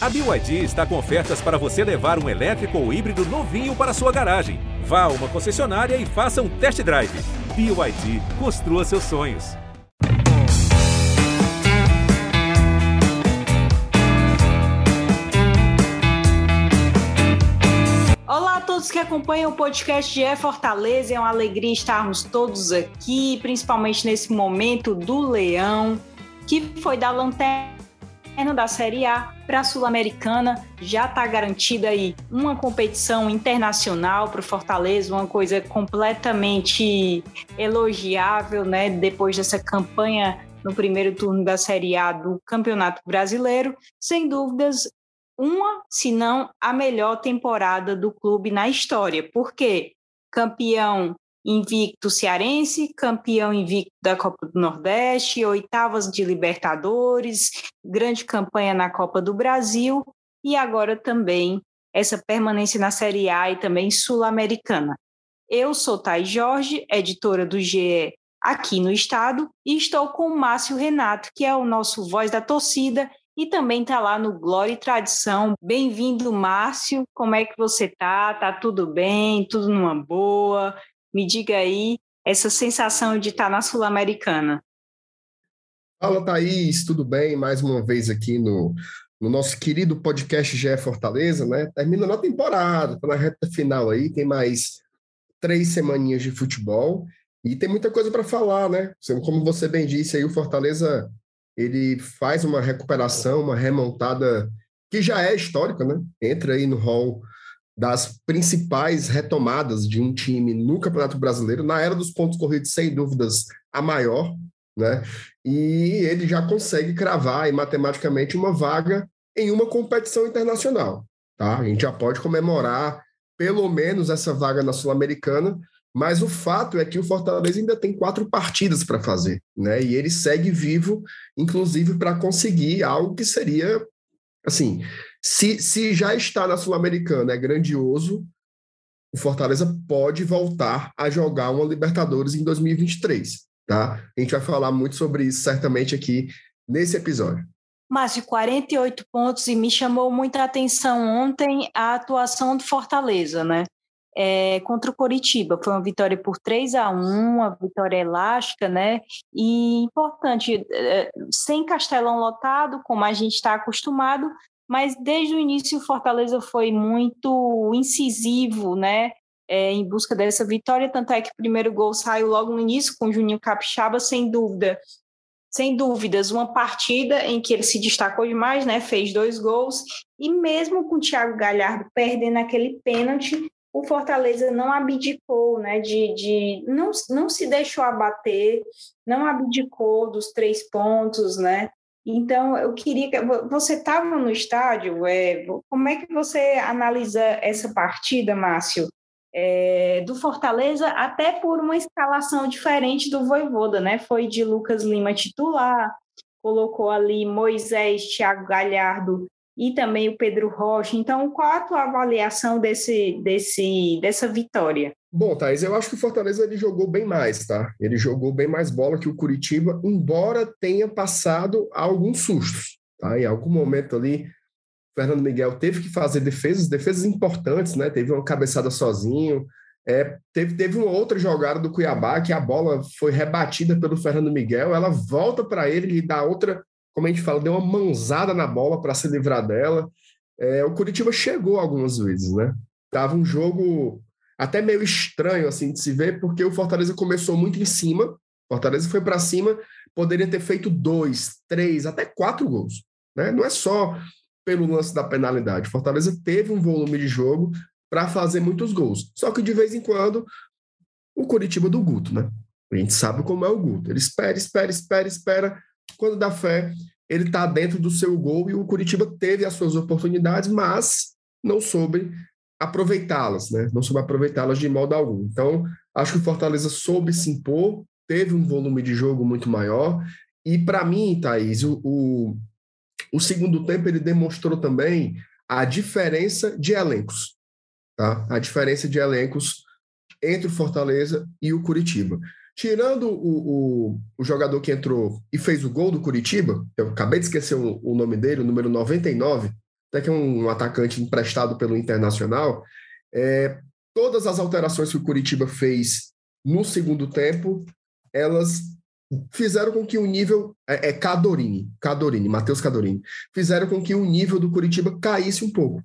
A BYD está com ofertas para você levar um elétrico ou híbrido novinho para sua garagem. Vá a uma concessionária e faça um test drive. BYD, construa seus sonhos. Olá a todos que acompanham o podcast de É Fortaleza. É uma alegria estarmos todos aqui, principalmente nesse momento do Leão, que foi da lanterna da Série A para a Sul-Americana. Já está garantida aí uma competição internacional para o Fortaleza, uma coisa completamente elogiável, né? Depois dessa campanha no primeiro turno da Série A do Campeonato Brasileiro, sem dúvidas, uma, se não a melhor temporada do clube na história. Por quê? Campeão invicto cearense, campeão invicto da Copa do Nordeste, oitavas de Libertadores, grande campanha na Copa do Brasil e agora também essa permanência na Série A e também sul-americana. Eu sou Thais Jorge, editora do GE aqui no estado, e estou com o Márcio Renato, que é o nosso voz da torcida e também está lá no Glória e Tradição. Bem-vindo, Márcio. Como é que você tá? Tá tudo bem? Tudo numa boa? Me diga aí essa sensação de estar na Sul-Americana. Fala, Thaís, tudo bem? Mais uma vez aqui no, no nosso querido podcast GE Fortaleza, né? Terminando a temporada, tá na reta final aí, tem mais três semaninhas de futebol e tem muita coisa para falar, né? Como você bem disse aí, o Fortaleza ele faz uma recuperação, uma remontada que já é histórica, né? Entra aí no hall das principais retomadas de um time no Campeonato Brasileiro, na era dos pontos corridos, sem dúvidas, a maior, né? E ele já consegue cravar aí, matematicamente uma vaga em uma competição internacional, tá? A gente já pode comemorar pelo menos essa vaga na Sul-Americana, mas o fato é que o Fortaleza ainda tem quatro partidas para fazer, né? E ele segue vivo, inclusive para conseguir algo que seria assim, se, se já está na Sul-Americana, é grandioso, o Fortaleza pode voltar a jogar uma Libertadores em 2023, tá? A gente vai falar muito sobre isso certamente aqui nesse episódio. De 48 pontos e me chamou muita atenção ontem a atuação do Fortaleza, né? É, contra o Coritiba. Foi uma vitória por 3 a 1 uma vitória elástica, né? E importante, é, sem Castelão lotado, como a gente está acostumado, mas desde o início o Fortaleza foi muito incisivo, né? É, em busca dessa vitória, tanto é que o primeiro gol saiu logo no início com o Juninho Capixaba, sem dúvida. Sem dúvidas, uma partida em que ele se destacou demais, né? Fez dois gols, e mesmo com o Thiago Galhardo perdendo aquele pênalti, o Fortaleza não abdicou, né? De, de não, não se deixou abater, não abdicou dos três pontos, né? Então, eu queria que você estava no estádio, é, como é que você analisa essa partida, Márcio? É, do Fortaleza, até por uma escalação diferente do Voivoda, né? Foi de Lucas Lima titular, colocou ali Moisés, Thiago Galhardo e também o Pedro Rocha. Então, qual a tua avaliação desse, desse, dessa vitória? Bom, Thais, eu acho que o Fortaleza ele jogou bem mais, tá? Ele jogou bem mais bola que o Curitiba, embora tenha passado alguns sustos, tá? Em algum momento ali, o Fernando Miguel teve que fazer defesas, defesas importantes, né? Teve uma cabeçada sozinho, é, teve, teve uma outra jogada do Cuiabá que a bola foi rebatida pelo Fernando Miguel, ela volta para ele e dá outra, como a gente fala, deu uma mãozada na bola para se livrar dela. É, o Curitiba chegou algumas vezes, né? Tava um jogo até meio estranho assim de se ver, porque o Fortaleza começou muito em cima, Fortaleza foi para cima, poderia ter feito dois, três, até quatro gols. Né? Não é só pelo lance da penalidade. Fortaleza teve um volume de jogo para fazer muitos gols. Só que de vez em quando o Curitiba do Guto, né? A gente sabe como é o Guto. Ele espera, espera, espera, espera. Quando dá fé, ele está dentro do seu gol e o Curitiba teve as suas oportunidades, mas não soube aproveitá-las, né? Não soube aproveitá-las de modo algum. Então, acho que o Fortaleza soube se impor, teve um volume de jogo muito maior. E para mim, Thaís, o, o, o, segundo tempo ele demonstrou também a diferença de elencos, tá? A diferença de elencos entre o Fortaleza e o Curitiba. Tirando o, o, o jogador que entrou e fez o gol do Curitiba, eu acabei de esquecer o, o nome dele, o número 99, até que é um atacante emprestado pelo Internacional. É, todas as alterações que o Curitiba fez no segundo tempo, elas fizeram com que o nível é, é Cadorini, Cadorini, Matheus Cadorini, fizeram com que o nível do Curitiba caísse um pouco.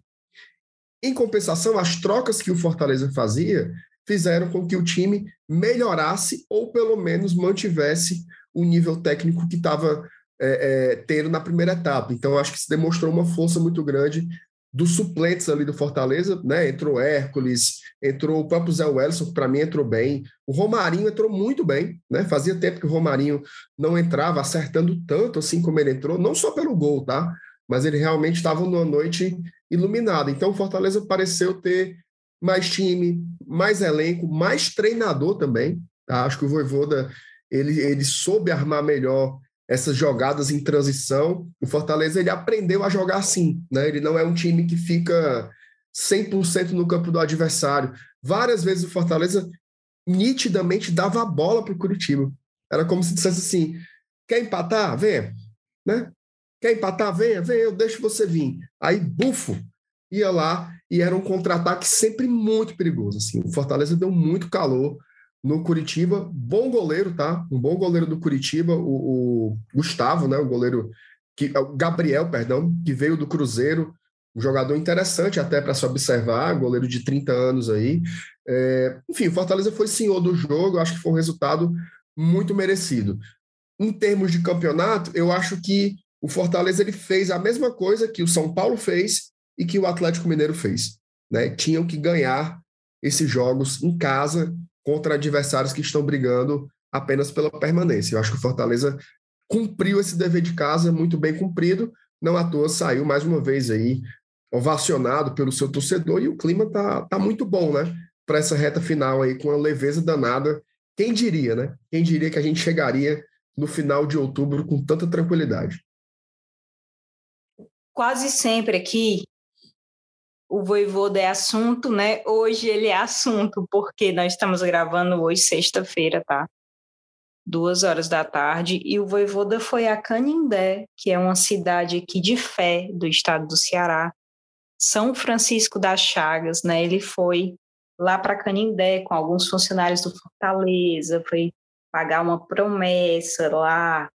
Em compensação, as trocas que o Fortaleza fazia fizeram com que o time melhorasse ou pelo menos mantivesse o nível técnico que estava é, é, tendo na primeira etapa. Então, acho que se demonstrou uma força muito grande dos suplentes ali do Fortaleza, né? Entrou Hércules, entrou o próprio Zé Wellison, que para mim entrou bem. O Romarinho entrou muito bem, né? Fazia tempo que o Romarinho não entrava acertando tanto assim como ele entrou, não só pelo gol, tá? Mas ele realmente estava numa noite iluminada. Então o Fortaleza pareceu ter mais time, mais elenco, mais treinador também. Tá? Acho que o Voivoda ele, ele soube armar melhor essas jogadas em transição. O Fortaleza ele aprendeu a jogar assim, né? Ele não é um time que fica 100% no campo do adversário. Várias vezes o Fortaleza nitidamente dava a bola para o Curitiba. Era como se dissesse assim: quer empatar? Venha. Né? Quer empatar? Venha, venha, eu deixo você vir. Aí, bufo, ia lá e era um contra-ataque sempre muito perigoso. Assim. O Fortaleza deu muito calor no Curitiba. Bom goleiro, tá? Um bom goleiro do Curitiba, o, o Gustavo, né? O goleiro que o Gabriel, perdão, que veio do Cruzeiro, um jogador interessante até para se observar, goleiro de 30 anos aí. É, enfim, o Fortaleza foi senhor do jogo, acho que foi um resultado muito merecido. Em termos de campeonato, eu acho que o Fortaleza ele fez a mesma coisa que o São Paulo fez e que o Atlético Mineiro fez. Né? Tinham que ganhar esses jogos em casa contra adversários que estão brigando apenas pela permanência. Eu acho que o Fortaleza cumpriu esse dever de casa muito bem cumprido, não à toa saiu mais uma vez aí ovacionado pelo seu torcedor e o clima tá, tá muito bom, né? Para essa reta final aí com uma leveza danada. Quem diria, né? Quem diria que a gente chegaria no final de outubro com tanta tranquilidade? Quase sempre aqui o Voivoda é assunto, né? Hoje ele é assunto, porque nós estamos gravando hoje, sexta-feira, tá? Duas horas da tarde, e o Voivoda foi a Canindé, que é uma cidade aqui de fé do estado do Ceará, são Francisco das Chagas, né? Ele foi lá para Canindé com alguns funcionários do Fortaleza, foi pagar uma promessa lá,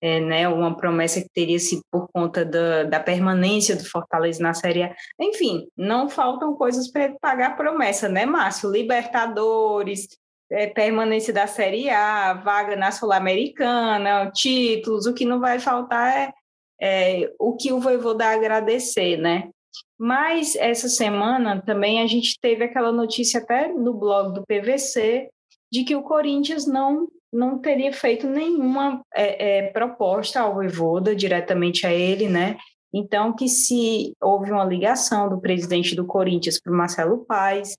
é, né? Uma promessa que teria sido por conta da, da permanência do Fortaleza na Série A. Enfim, não faltam coisas para ele pagar a promessa, né, Márcio? Libertadores, é, permanência da Série A, vaga na Sul-Americana, títulos, o que não vai faltar é, é o que o Voivoda agradecer, né? Mas essa semana também a gente teve aquela notícia até no blog do PVC de que o Corinthians não não teria feito nenhuma é, é, proposta ao Voivoda diretamente a ele, né? Então que se houve uma ligação do presidente do Corinthians para o Marcelo Paes,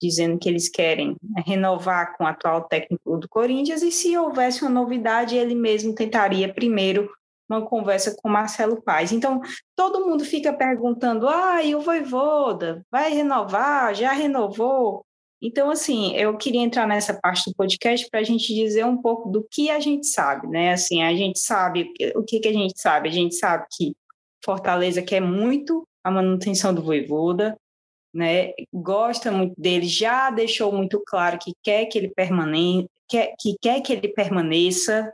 dizendo que eles querem renovar com o atual técnico do Corinthians e se houvesse uma novidade ele mesmo tentaria primeiro uma conversa com Marcelo Paes. Então, todo mundo fica perguntando: ah, e o Voivoda vai renovar? Já renovou? Então, assim, eu queria entrar nessa parte do podcast para a gente dizer um pouco do que a gente sabe, né? Assim, a gente sabe, o que, que a gente sabe? A gente sabe que Fortaleza quer muito a manutenção do Voivoda, né? Gosta muito dele, já deixou muito claro que quer que ele permaneça, quer, que quer que ele permaneça,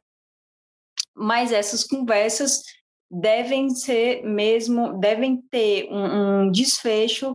mas essas conversas devem ser mesmo, devem ter um, um desfecho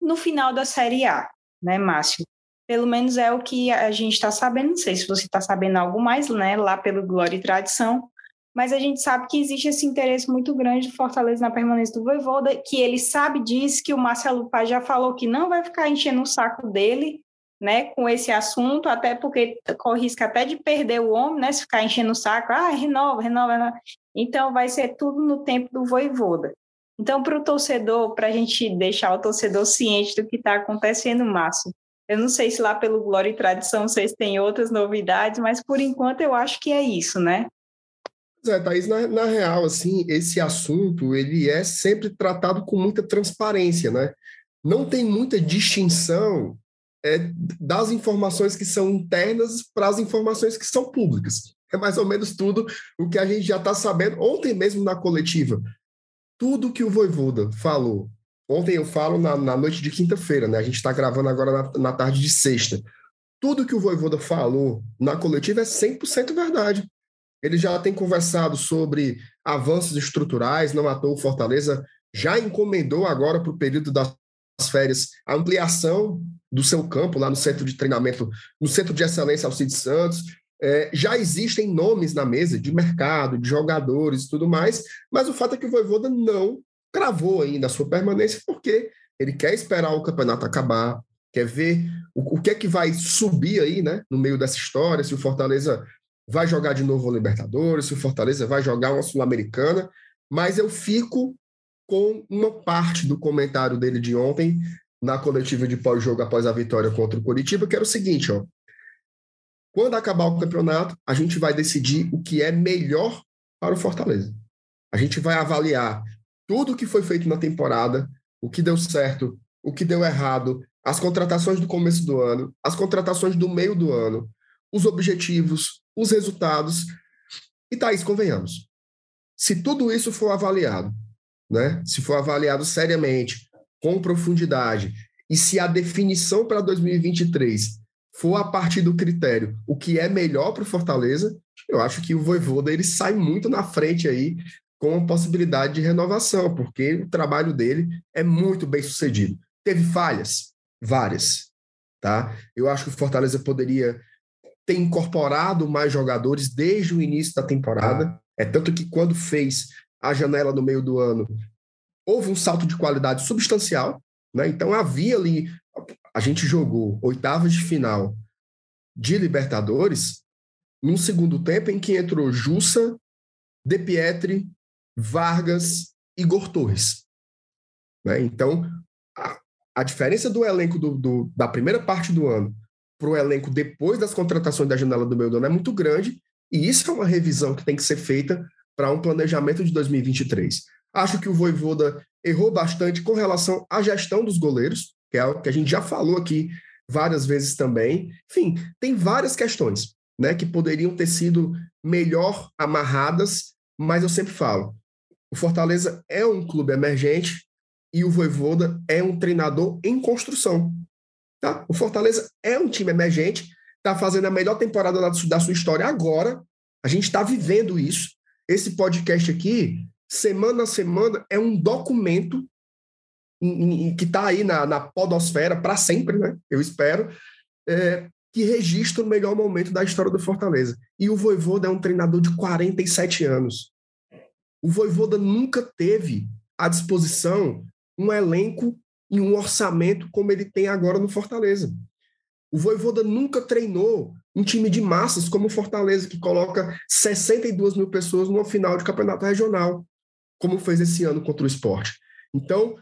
no final da Série A, né, Márcio? Pelo menos é o que a gente está sabendo, não sei se você está sabendo algo mais, né, lá pelo Glória e Tradição, mas a gente sabe que existe esse interesse muito grande do Fortaleza na permanência do Voivoda, que ele sabe disso, que o Marcelo Paz já falou que não vai ficar enchendo o saco dele, né, com esse assunto, até porque corre risco até de perder o homem, né, se ficar enchendo o saco, ah, renova, renova, renova. Então, vai ser tudo no tempo do voivoda. Então, para o torcedor, para a gente deixar o torcedor ciente do que está acontecendo, Márcio, eu não sei se lá pelo Glória e Tradição vocês têm outras novidades, mas por enquanto eu acho que é isso, né? É, Thaís, na, na real, assim, esse assunto, ele é sempre tratado com muita transparência, né? Não tem muita distinção é, das informações que são internas para as informações que são públicas. É mais ou menos tudo o que a gente já está sabendo ontem mesmo na coletiva. Tudo que o Voivoda falou Ontem eu falo na, na noite de quinta-feira, né? A gente está gravando agora na, na, tarde de sexta. Tudo que o Voivoda falou na coletiva é 100% verdade. Ele já tem conversado sobre avanços estruturais, não toa o Fortaleza já encomendou agora para o período das férias a ampliação do seu campo lá no centro de treinamento, no centro de excelência Alcides Santos. É, já existem nomes na mesa de mercado, de jogadores e tudo mais, mas o fato é que o Voivoda não cravou ainda a sua permanência porque ele quer esperar o campeonato acabar, quer ver o, o que é que vai subir aí, né, no meio dessa história, se o Fortaleza vai jogar de novo o Libertadores, se o Fortaleza vai jogar uma Sul-Americana, mas eu fico com uma parte do comentário dele de ontem na coletiva de pós-jogo após a vitória contra o Coritiba, que era o seguinte, ó. Quando acabar o campeonato, a gente vai decidir o que é melhor para o Fortaleza. A gente vai avaliar tudo o que foi feito na temporada, o que deu certo, o que deu errado, as contratações do começo do ano, as contratações do meio do ano, os objetivos, os resultados. E Thaís, convenhamos, se tudo isso for avaliado, né, se for avaliado seriamente, com profundidade, e se a definição para 2023 for a partir do critério o que é melhor para o Fortaleza, eu acho que o Voivoda ele sai muito na frente aí com possibilidade de renovação, porque o trabalho dele é muito bem sucedido. Teve falhas? Várias. Tá? Eu acho que o Fortaleza poderia ter incorporado mais jogadores desde o início da temporada. É tanto que quando fez a janela no meio do ano, houve um salto de qualidade substancial. Né? Então havia ali. A gente jogou oitavas de final de Libertadores num segundo tempo em que entrou Jussa, De Pietri, Vargas, Igor Torres. Né? Então, a, a, diferença do elenco do, do, da primeira parte do ano para o elenco depois das contratações da janela do meio do é muito grande, e isso é uma revisão que tem que ser feita para um planejamento de 2023. Acho que o Voivoda errou bastante com relação à gestão dos goleiros, que é algo que a gente já falou aqui várias vezes também. Enfim, tem várias questões né, que poderiam ter sido melhor amarradas, mas eu sempre falo, o Fortaleza é um clube emergente e o Voivoda é um treinador em construção. Tá? O Fortaleza é um time emergente, está fazendo a melhor temporada da sua história agora. A gente está vivendo isso. Esse podcast aqui, semana a semana, é um documento que está aí na, na podosfera para sempre, né? Eu espero, é, que registra o melhor momento da história do Fortaleza. E o Voivoda é um treinador de 47 anos. O Voivoda nunca teve à disposição um elenco e um orçamento como ele tem agora no Fortaleza. O Voivoda nunca treinou um time de massas como o Fortaleza, que coloca 62 mil pessoas numa final de campeonato regional, como fez esse ano contra o esporte. Então,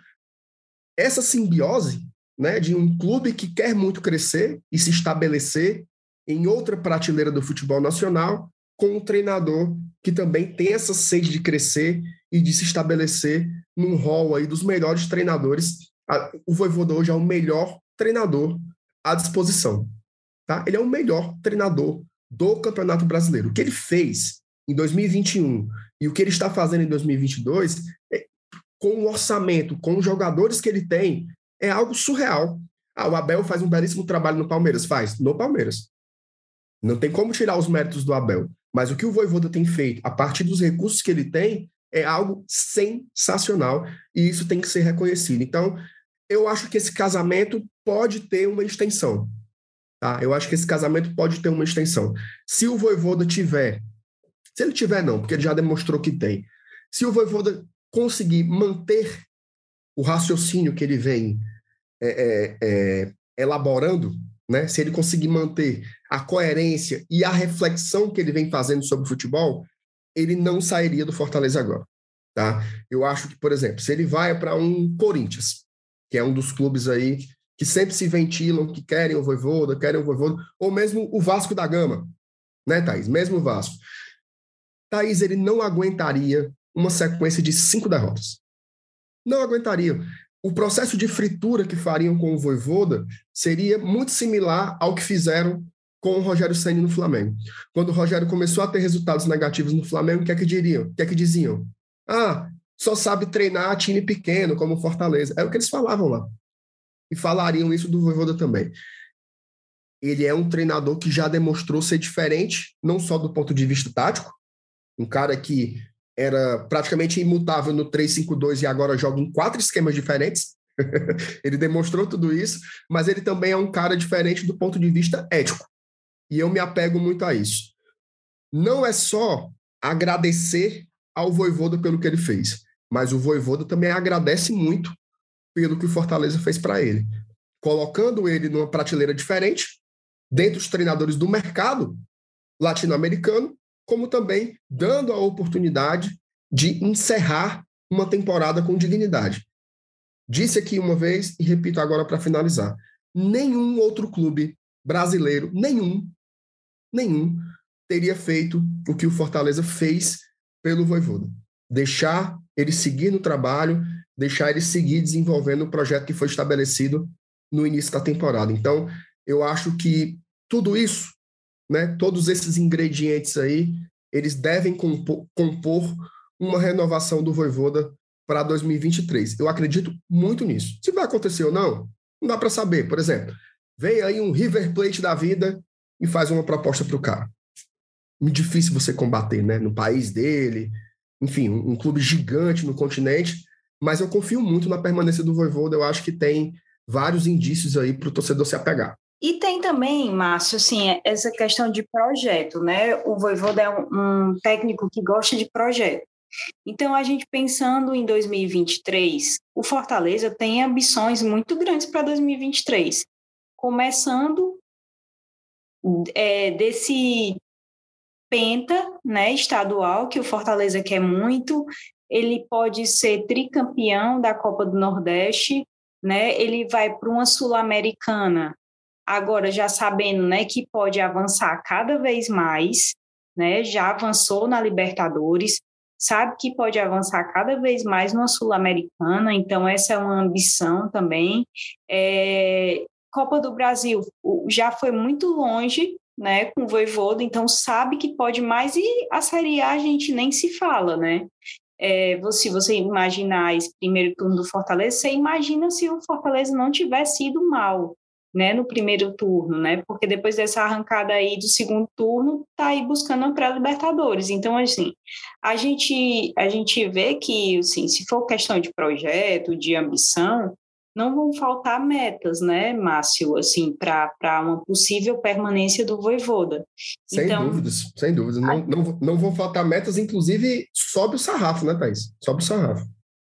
essa simbiose né, de um clube que quer muito crescer e se estabelecer em outra prateleira do futebol nacional com um treinador que também tem essa sede de crescer e de se estabelecer num rol aí dos melhores treinadores. O Voivoda hoje é o melhor treinador à disposição. Tá? Ele é o melhor treinador do Campeonato Brasileiro. O que ele fez em 2021 e o que ele está fazendo em 2022, é, com o orçamento, com os jogadores que ele tem, é algo surreal. Ah, o Abel faz um belíssimo trabalho no Palmeiras. Faz, no Palmeiras. Não tem como tirar os méritos do Abel. Mas o que o Voivoda tem feito, a partir dos recursos que ele tem, é algo sensacional e isso tem que ser reconhecido. Então, eu acho que esse casamento pode ter uma extensão. Tá? Eu acho que esse casamento pode ter uma extensão. Se o Voivoda tiver, se ele tiver não, porque ele já demonstrou que tem. Se o Voivoda conseguir manter o raciocínio que ele vem é, é, é, elaborando né? Se ele conseguir manter a coerência e a reflexão que ele vem fazendo sobre o futebol, ele não sairia do Fortaleza agora, tá? Eu acho que, por exemplo, se ele vai para um Corinthians, que é um dos clubes aí que sempre se ventilam, que querem o Voivoda, querem o Voivoda, ou mesmo o Vasco da Gama, né, Thaís? Mesmo o Vasco. Thaís, ele não aguentaria uma sequência de cinco derrotas. Não aguentaria o processo de fritura que fariam com o Voivoda seria muito similar ao que fizeram com o Rogério Ceni no Flamengo. Quando o Rogério começou a ter resultados negativos no Flamengo, o que é que diriam? O que é que diziam? Ah, só sabe treinar time pequeno, como Fortaleza. É o que eles falavam lá. E falariam isso do Voivoda também. Ele é um treinador que já demonstrou ser diferente, não só do ponto de vista tático, um cara que era praticamente imutável no 3-5-2 e agora joga em quatro esquemas diferentes. ele demonstrou tudo isso, mas ele também é um cara diferente do ponto de vista ético. E eu me apego muito a isso. Não é só agradecer ao Voivoda pelo que ele fez, mas o Voivoda também agradece muito pelo que o Fortaleza fez para ele, colocando ele numa prateleira diferente, dentre os treinadores do mercado latino-americano, como também dando a oportunidade de encerrar uma temporada com dignidade. Disse aqui uma vez e repito agora para finalizar: nenhum outro clube brasileiro, nenhum, nenhum, teria feito o que o Fortaleza fez pelo Voivoda. Deixar ele seguir no trabalho, deixar ele seguir desenvolvendo o projeto que foi estabelecido no início da temporada. Então, eu acho que tudo isso, né, todos esses ingredientes aí, eles devem compor, compor uma renovação do Voivoda para 2023. Eu acredito muito nisso. Se vai acontecer ou não, não dá para saber. Por exemplo, vem aí um River Plate da vida e faz uma proposta para o cara. Muito difícil você combater, né? No país dele, enfim, um, um clube gigante no continente. Mas eu confio muito na permanência do Voivoda. Eu acho que tem vários indícios aí para o torcedor se apegar. E tem também, Márcio, assim, essa questão de projeto, né? O Voivoda é um, um técnico que gosta de projeto. Então, a gente pensando em 2023, o Fortaleza tem ambições muito grandes para 2023, começando é, desse penta né, estadual, que o Fortaleza quer muito, ele pode ser tricampeão da Copa do Nordeste, né, ele vai para uma Sul-Americana, agora já sabendo né, que pode avançar cada vez mais, né, já avançou na Libertadores, sabe que pode avançar cada vez mais numa Sul-Americana, então essa é uma ambição também. É, Copa do Brasil já foi muito longe, né, com o Voivoda, então sabe que pode mais e a Série A a gente nem se fala, né? É, se você imaginar esse primeiro turno do Fortaleza, você imagina se o Fortaleza não tivesse ido mal, né, no primeiro turno, né? Porque depois dessa arrancada aí do segundo turno, tá aí buscando a pré-libertadores. Então, assim, a gente a gente vê que, assim, se for questão de projeto, de ambição, não vão faltar metas, né, Márcio, assim, para uma possível permanência do Voivoda. Sem então, dúvidas, sem dúvidas. Não, a... não, não vão faltar metas, inclusive sobe o sarrafo, né, Thaís? Sobe o sarrafo.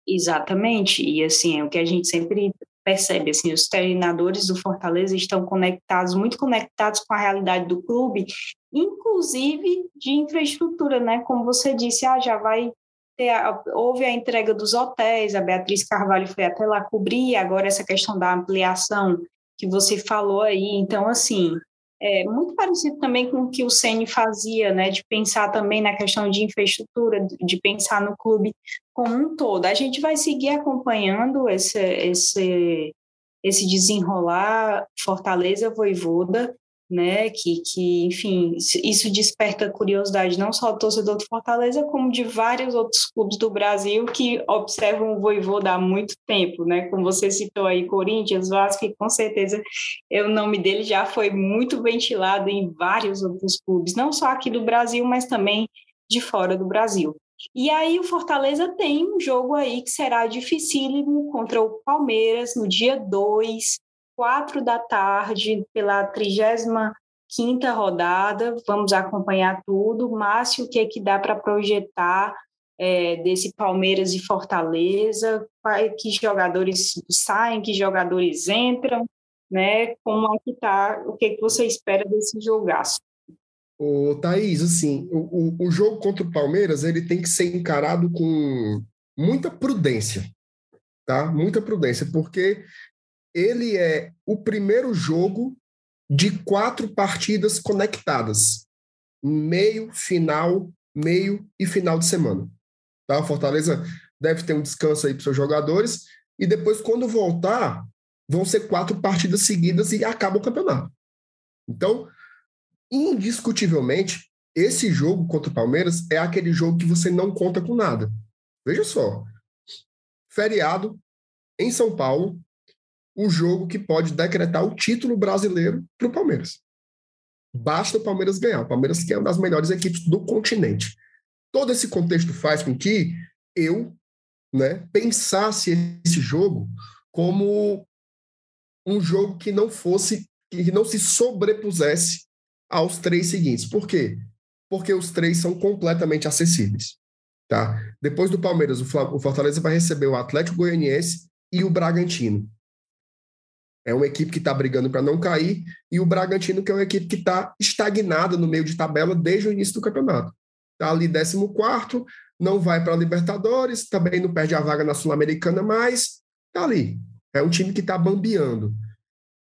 Exatamente, e assim, é o que a gente sempre percebe, assim, os treinadores do Fortaleza estão conectados, muito conectados com a realidade do clube, inclusive de infraestrutura, né? Como você disse, ah, já vai ter, a, houve a entrega dos hotéis, a Beatriz Carvalho foi até lá cobrir, agora essa questão da ampliação que você falou aí, então, assim, é muito parecido também com o que o Ceni fazia, né, de pensar também na questão de infraestrutura, de pensar no clube como um todo. A gente vai seguir acompanhando esse, esse, esse desenrolar Fortaleza Voivoda, né, que, que, enfim, isso desperta curiosidade não só do torcedor do Fortaleza, como de vários outros clubes do Brasil que observam o Voivoda há muito tempo, né, como você citou aí, Corinthians, Vasco, que com certeza o nome dele já foi muito ventilado em vários outros clubes, não só aqui do Brasil, mas também de fora do Brasil. E aí o Fortaleza tem um jogo aí que será dificílimo contra o Palmeiras no dia 2, quatro da tarde, pela 35 quinta rodada. Vamos acompanhar tudo. Márcio, o que é que dá para projetar é, desse Palmeiras e Fortaleza? Que jogadores saem, que jogadores entram, né? Como é que tá? O que, é que você espera desse jogaço? O Thaís, assim, o, o jogo contra o Palmeiras ele tem que ser encarado com muita prudência, tá? Muita prudência, porque ele é o primeiro jogo de quatro partidas conectadas, meio, final, meio e final de semana. Tá? Fortaleza deve ter um descanso aí para seus jogadores e depois, quando voltar, vão ser quatro partidas seguidas e acaba o campeonato. Então, indiscutivelmente, esse jogo contra o Palmeiras é aquele jogo que você não conta com nada. Veja só, feriado em São Paulo, o jogo que pode decretar o título brasileiro para o Palmeiras. Basta o Palmeiras ganhar. O Palmeiras que é uma das melhores equipes do continente. Todo esse contexto faz com que eu né, pensasse esse jogo como um jogo que não fosse, que não se sobrepusesse aos três seguintes. Por quê? Porque os três são completamente acessíveis. Tá? Depois do Palmeiras, o Fortaleza vai receber o Atlético Goianiense e o Bragantino. É uma equipe que está brigando para não cair, e o Bragantino, que é uma equipe que está estagnada no meio de tabela desde o início do campeonato. Está ali 14, não vai para a Libertadores, também não perde a vaga na Sul-Americana, mas está ali. É um time que está bambeando.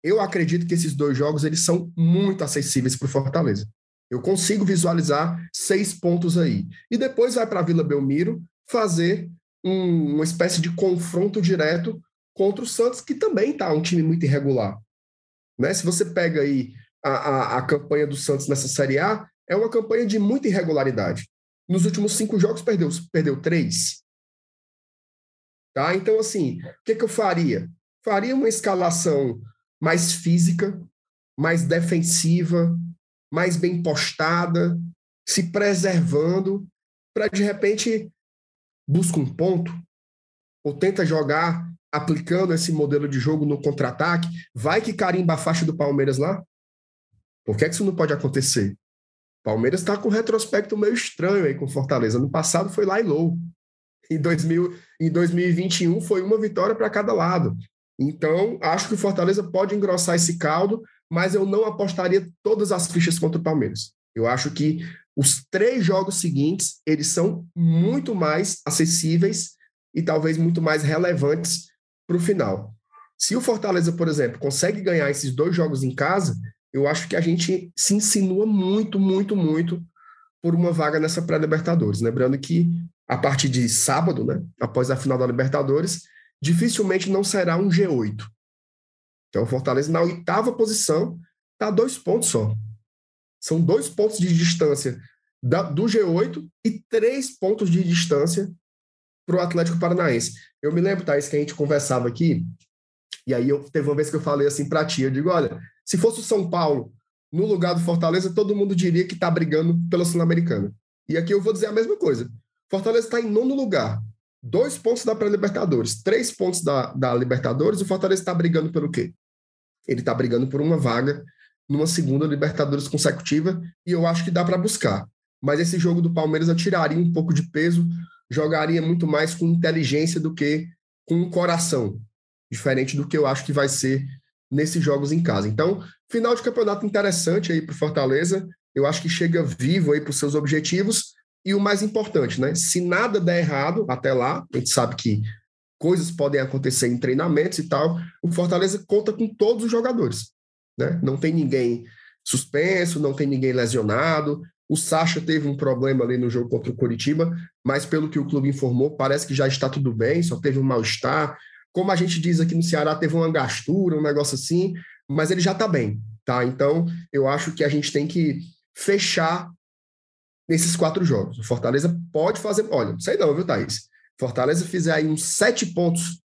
Eu acredito que esses dois jogos eles são muito acessíveis para o Fortaleza. Eu consigo visualizar seis pontos aí. E depois vai para a Vila Belmiro fazer um, uma espécie de confronto direto contra o Santos, que também está um time muito irregular. Né? Se você pega aí a, a, a, campanha do Santos nessa Série A, é uma campanha de muita irregularidade. Nos últimos cinco jogos, perdeu, perdeu três. Tá? Então, assim, o que, que eu faria? Faria uma escalação mais física, mais defensiva, mais bem postada, se preservando, para de repente busca um ponto, ou tenta jogar aplicando esse modelo de jogo no contra-ataque, vai que carimba a faixa do Palmeiras lá? Por que, é que isso não pode acontecer? Palmeiras está com um retrospecto meio estranho aí com Fortaleza. No passado foi lá e low. Em, 2000, em 2021 foi uma vitória para cada lado. Então, acho que o Fortaleza pode engrossar esse caldo, mas eu não apostaria todas as fichas contra o Palmeiras. Eu acho que os três jogos seguintes, eles são muito mais acessíveis e talvez muito mais relevantes para o final. Se o Fortaleza, por exemplo, consegue ganhar esses dois jogos em casa, eu acho que a gente se insinua muito, muito, muito por uma vaga nessa pré-Libertadores. Lembrando que a partir de sábado, né, após a final da Libertadores, dificilmente não será um G8. Então, o Fortaleza, na oitava posição, está dois pontos só. São dois pontos de distância da, do G8 e três pontos de distância para o Atlético Paranaense. Eu me lembro, Thaís, que a gente conversava aqui, e aí eu, teve uma vez que eu falei assim para ti, eu digo, olha, se fosse o São Paulo no lugar do Fortaleza, todo mundo diria que está brigando pela Sul-Americana. E aqui eu vou dizer a mesma coisa. Fortaleza está em nono lugar. Dois pontos da pré-Libertadores, três pontos da, da Libertadores, o Fortaleza está brigando pelo quê? Ele está brigando por uma vaga numa segunda Libertadores consecutiva, e eu acho que dá para buscar. Mas esse jogo do Palmeiras eu tiraria um pouco de peso, jogaria muito mais com inteligência do que com coração, diferente do que eu acho que vai ser nesses jogos em casa. Então, final de campeonato interessante aí para o Fortaleza, eu acho que chega vivo aí para os seus objetivos, e o mais importante, né? Se nada der errado até lá, a gente sabe que coisas podem acontecer em treinamentos e tal, o Fortaleza conta com todos os jogadores, né? Não tem ninguém suspenso, não tem ninguém lesionado, o Sacha teve um problema ali no jogo contra o Curitiba, mas pelo que o clube informou, parece que já está tudo bem, só teve um mal-estar. Como a gente diz aqui no Ceará, teve uma gastura, um negócio assim, mas ele já está bem, tá? Então, eu acho que a gente tem que fechar nesses quatro jogos. O Fortaleza pode fazer. Olha, não sei não, viu, Thaís? Fortaleza fizer aí uns sete pontos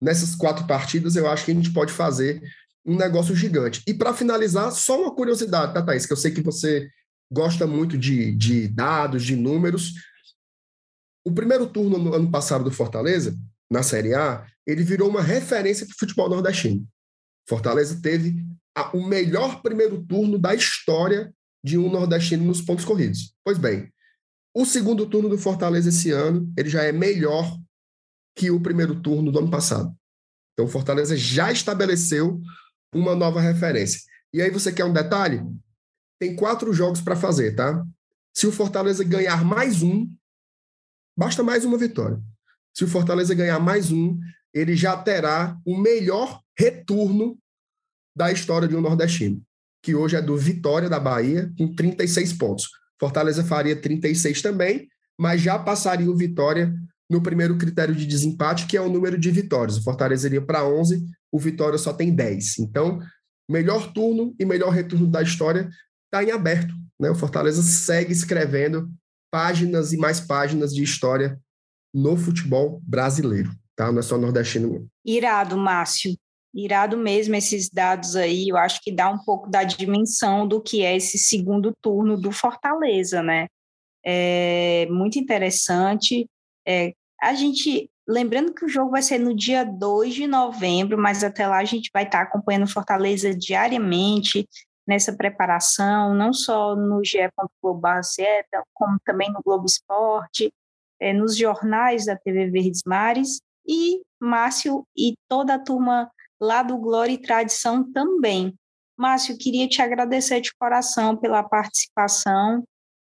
nessas quatro partidas, eu acho que a gente pode fazer um negócio gigante. E para finalizar, só uma curiosidade, tá, Thaís? Que eu sei que você gosta muito de, de dados, de números. O primeiro turno no ano passado do Fortaleza, na Série A, ele virou uma referência para o futebol nordestino. Fortaleza teve a, o melhor primeiro turno da história de um nordestino nos pontos corridos. Pois bem, o segundo turno do Fortaleza esse ano, ele já é melhor que o primeiro turno do ano passado. Então, o Fortaleza já estabeleceu uma nova referência. E aí você quer um detalhe? Tem quatro jogos para fazer, tá? Se o Fortaleza ganhar mais um, basta mais uma vitória. Se o Fortaleza ganhar mais um, ele já terá o melhor retorno da história de um nordestino, que hoje é do Vitória da Bahia, com 36 pontos. Fortaleza faria 36 também, mas já passaria o Vitória no primeiro critério de desempate, que é o número de vitórias. O Fortaleza iria para 11, o Vitória só tem 10. Então, melhor turno e melhor retorno da história está em aberto. Né? O Fortaleza segue escrevendo páginas e mais páginas de história no futebol brasileiro. tá? Não é só nordestino. Irado, Márcio. Irado mesmo esses dados aí, eu acho que dá um pouco da dimensão do que é esse segundo turno do Fortaleza, né? É muito interessante. É, a gente, lembrando que o jogo vai ser no dia 2 de novembro, mas até lá a gente vai estar acompanhando Fortaleza diariamente nessa preparação, não só no GE. Globo como também no Globo Esporte, é, nos jornais da TV Verdes Mares, e Márcio e toda a turma lá do Glória e Tradição também. Márcio, queria te agradecer de coração pela participação.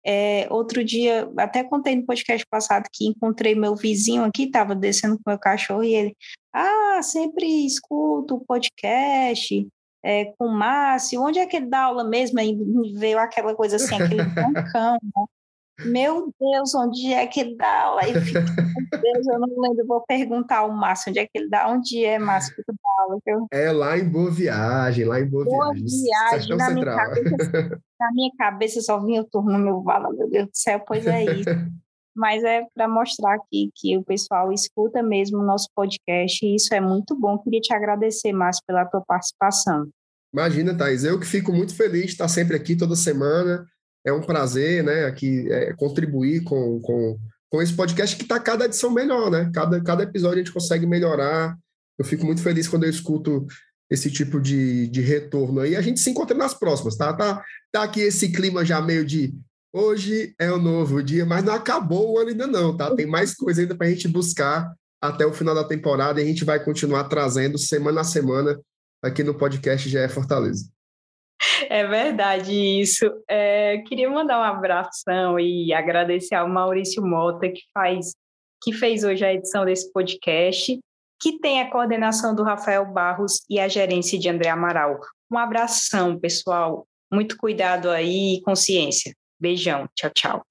É, outro dia, até contei no podcast passado que encontrei meu vizinho aqui, estava descendo com meu cachorro e ele, ah, sempre escuto o podcast é, com o Márcio, onde é que ele dá aula mesmo? Aí veio aquela coisa assim, aquele cão, né? Meu Deus, onde é que ele dá aula? Aí fico, meu Deus, eu não lembro, vou perguntar ao Márcio onde é que ele dá, onde é, Márcio, que tu dá aula? Eu... É lá em Boa Viagem, lá em Boa, Boa Viagem. Viagem na, minha cabeça, na minha cabeça só vinha o turno no meu vala, meu Deus do céu, pois é isso. Mas é para mostrar aqui que o pessoal escuta mesmo o nosso podcast e isso é muito bom. Queria te agradecer, Márcio, pela tua participação. Imagina, Thais, eu que fico muito feliz de estar sempre aqui toda semana é um prazer, né, aqui é, contribuir com, com, com esse podcast que está cada edição melhor, né? Cada, cada episódio a gente consegue melhorar. Eu fico muito feliz quando eu escuto esse tipo de, de retorno aí. A gente se encontra nas próximas, tá? Tá, tá aqui esse clima já meio de hoje é o novo dia, mas não acabou o ano ainda não, tá? Tem mais coisa ainda para a gente buscar até o final da temporada e a gente vai continuar trazendo semana a semana aqui no podcast GE Fortaleza. É verdade isso. É, queria mandar um abração e agradecer ao Maurício Mota, que faz, que fez hoje a edição desse podcast, que tem a coordenação do Rafael Barros e a gerência de André Amaral. Um abração, pessoal. Muito cuidado aí e consciência. Beijão, tchau, tchau.